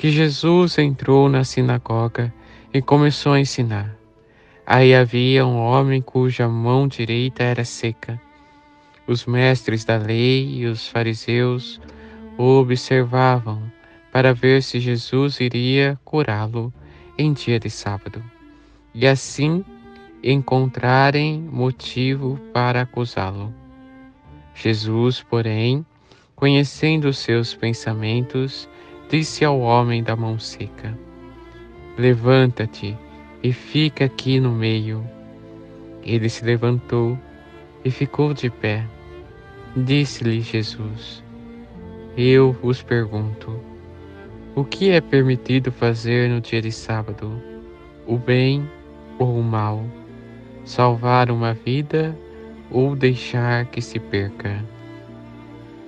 que Jesus entrou na sinagoga e começou a ensinar. Aí havia um homem cuja mão direita era seca. Os mestres da lei e os fariseus o observavam para ver se Jesus iria curá-lo em dia de sábado, e assim encontrarem motivo para acusá-lo. Jesus, porém, conhecendo seus pensamentos, disse ao homem da mão seca: Levanta-te e fica aqui no meio. Ele se levantou e ficou de pé. Disse-lhe Jesus: Eu vos pergunto: o que é permitido fazer no dia de sábado? O bem ou o mal? Salvar uma vida ou deixar que se perca?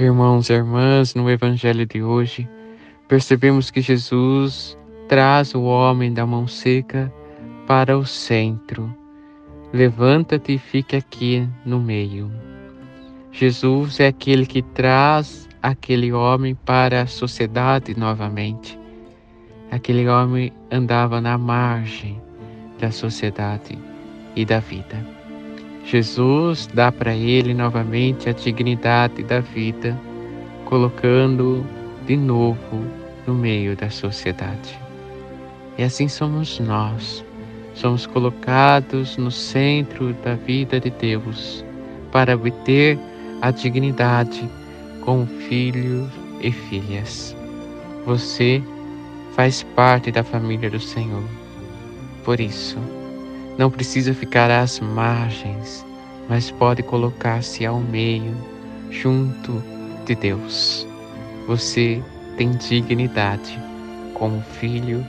Irmãos e irmãs, no Evangelho de hoje, percebemos que Jesus traz o homem da mão seca para o centro. Levanta-te e fique aqui no meio. Jesus é aquele que traz aquele homem para a sociedade novamente. Aquele homem andava na margem da sociedade e da vida. Jesus dá para ele novamente a dignidade da vida, colocando de novo no meio da sociedade. E assim somos nós, somos colocados no centro da vida de Deus para obter a dignidade como filhos e filhas. Você faz parte da família do Senhor. Por isso, não precisa ficar às margens, mas pode colocar-se ao meio, junto de Deus. Você tem dignidade como filho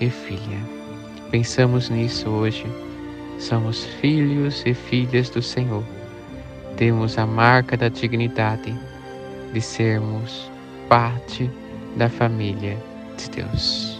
e filha. Pensamos nisso hoje. Somos filhos e filhas do Senhor. Temos a marca da dignidade de sermos parte da família de Deus